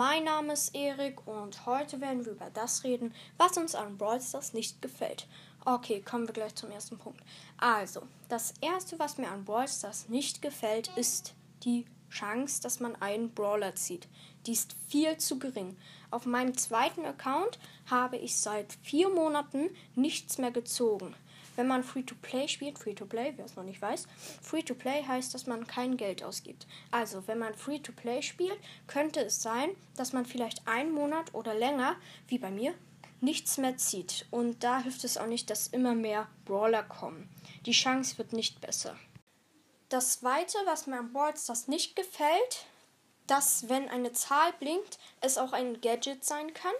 Mein Name ist Erik und heute werden wir über das reden, was uns an Brawl Stars nicht gefällt. Okay, kommen wir gleich zum ersten Punkt. Also, das erste, was mir an Brawl Stars nicht gefällt, ist die Chance, dass man einen Brawler zieht. Die ist viel zu gering. Auf meinem zweiten Account habe ich seit vier Monaten nichts mehr gezogen. Wenn man Free-to-Play spielt, Free-to-Play, wer es noch nicht weiß, Free-to-Play heißt, dass man kein Geld ausgibt. Also, wenn man Free-to-Play spielt, könnte es sein, dass man vielleicht einen Monat oder länger, wie bei mir, nichts mehr zieht. Und da hilft es auch nicht, dass immer mehr Brawler kommen. Die Chance wird nicht besser. Das Zweite, was mir am Brawl Stars nicht gefällt, dass wenn eine Zahl blinkt, es auch ein Gadget sein kann.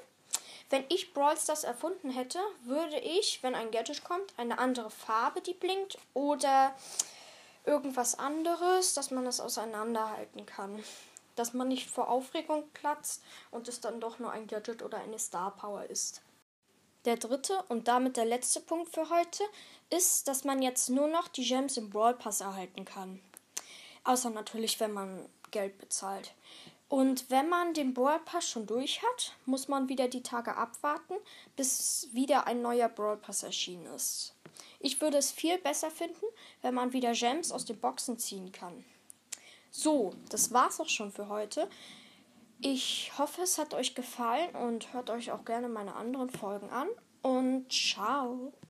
Wenn ich Brawl Stars erfunden hätte, würde ich, wenn ein Gadget kommt, eine andere Farbe, die blinkt, oder irgendwas anderes, dass man es auseinanderhalten kann. Dass man nicht vor Aufregung platzt und es dann doch nur ein Gadget oder eine Star Power ist. Der dritte und damit der letzte Punkt für heute ist, dass man jetzt nur noch die Gems im Brawl Pass erhalten kann. Außer natürlich, wenn man Geld bezahlt. Und wenn man den Brawl Pass schon durch hat, muss man wieder die Tage abwarten, bis wieder ein neuer Brawl Pass erschienen ist. Ich würde es viel besser finden, wenn man wieder Gems aus den Boxen ziehen kann. So, das war's auch schon für heute. Ich hoffe, es hat euch gefallen und hört euch auch gerne meine anderen Folgen an. Und ciao.